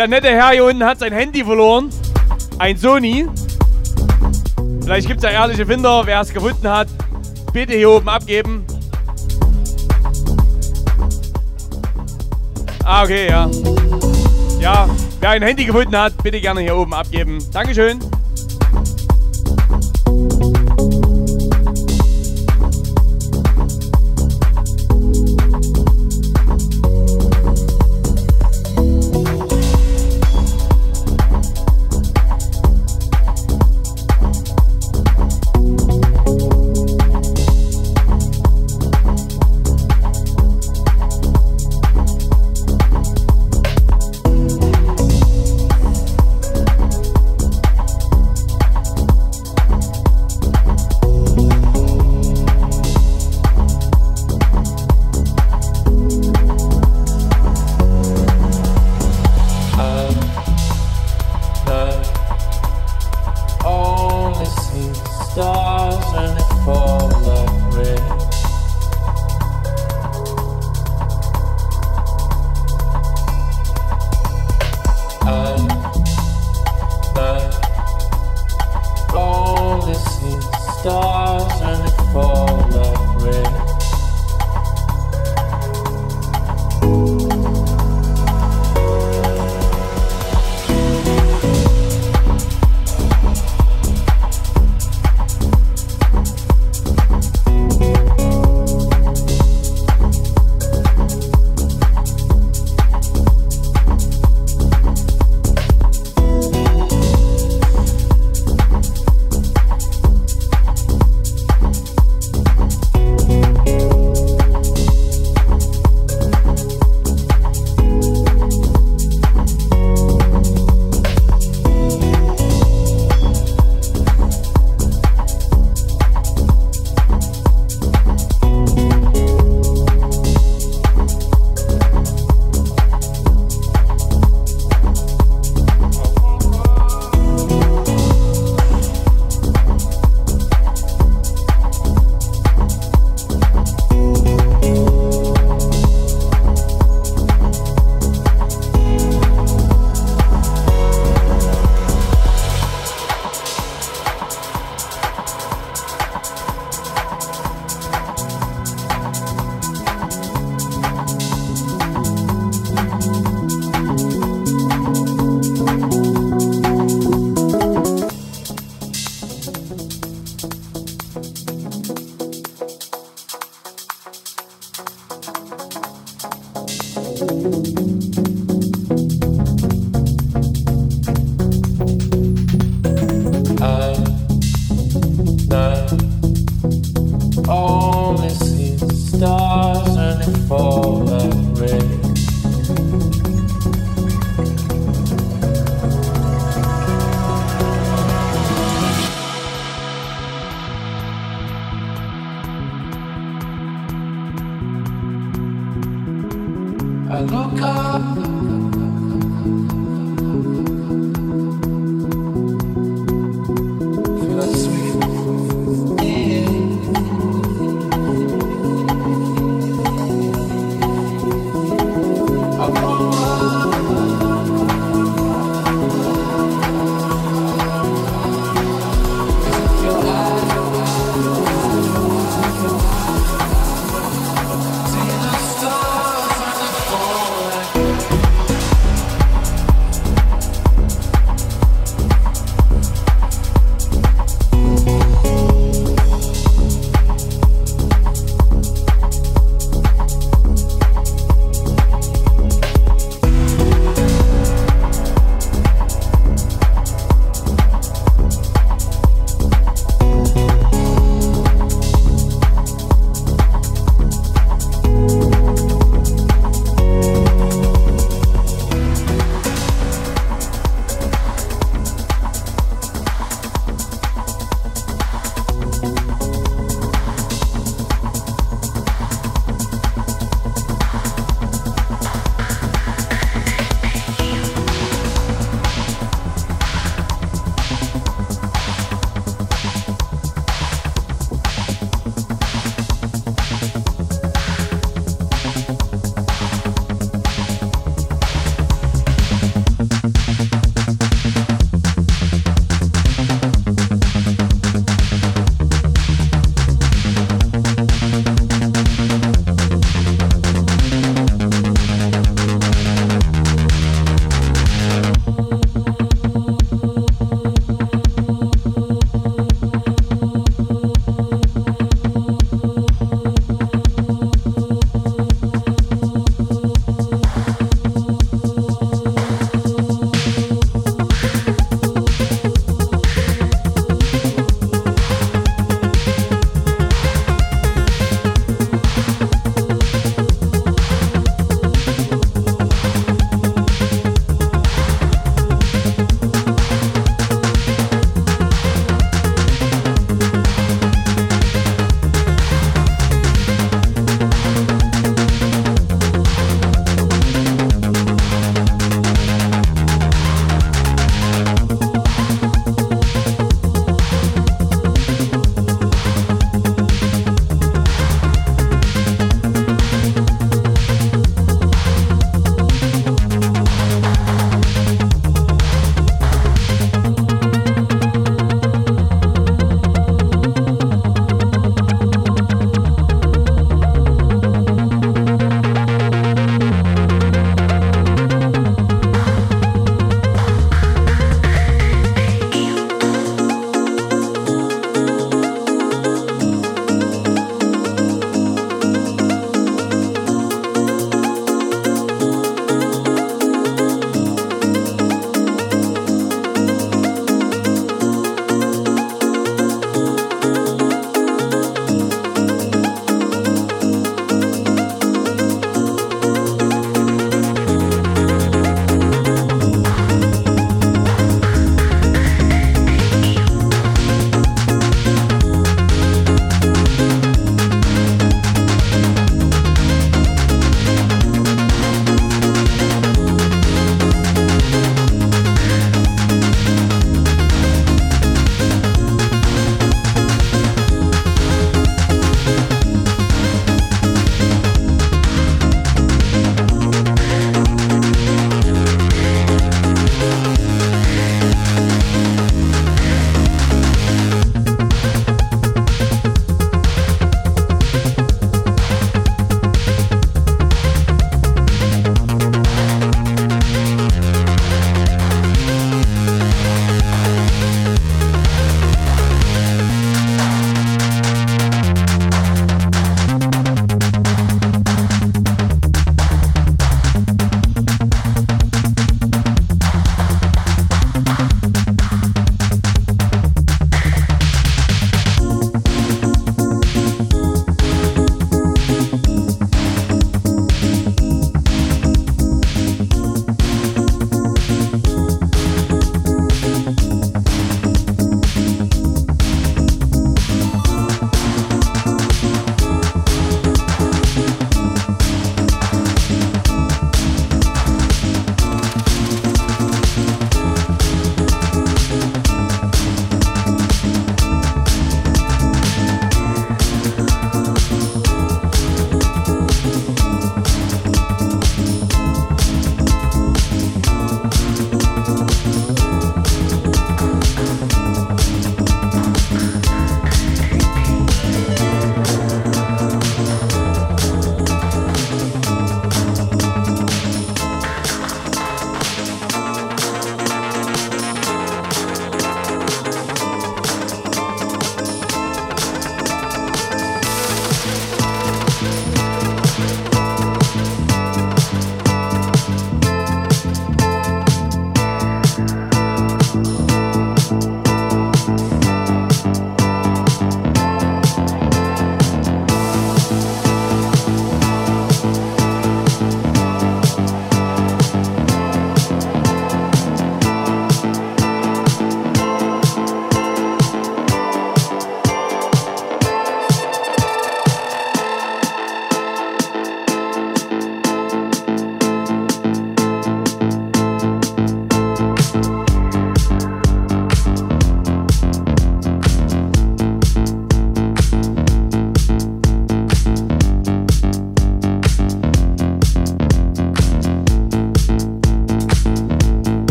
Der nette Herr hier unten hat sein Handy verloren. Ein Sony. Vielleicht gibt es ja ehrliche Finder. Wer es gefunden hat, bitte hier oben abgeben. Ah, okay, ja. Ja, wer ein Handy gefunden hat, bitte gerne hier oben abgeben. Dankeschön.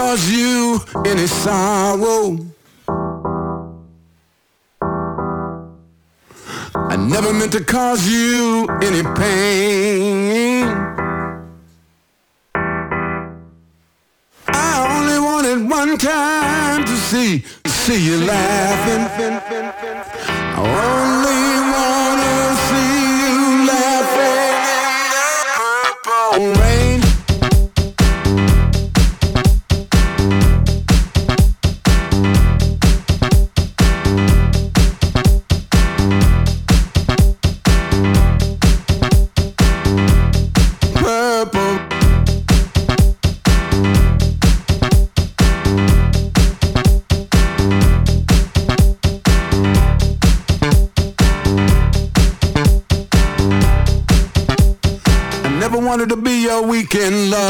Cause you any sorrow. I never meant to cause you any pain. I only wanted one time to see, see you laughing. Be your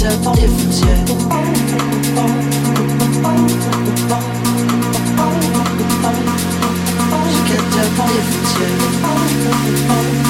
Get up on your feet, yeah.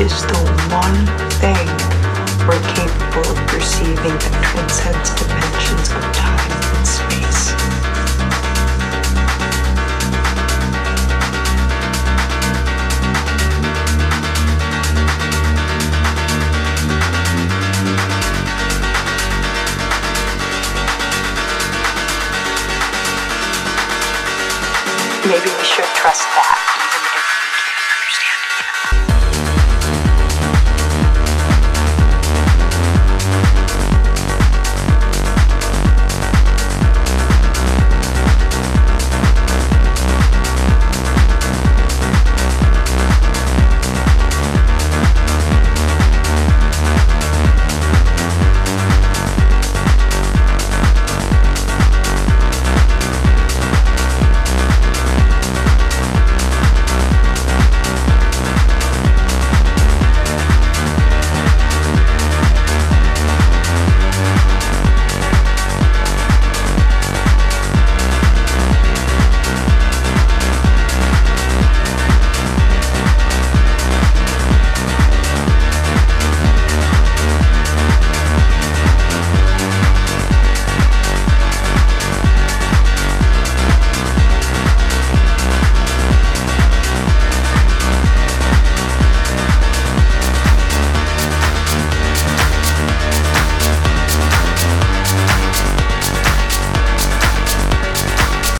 is the one thing we're capable of perceiving that transcends dimensions of time and space. Maybe we should trust that.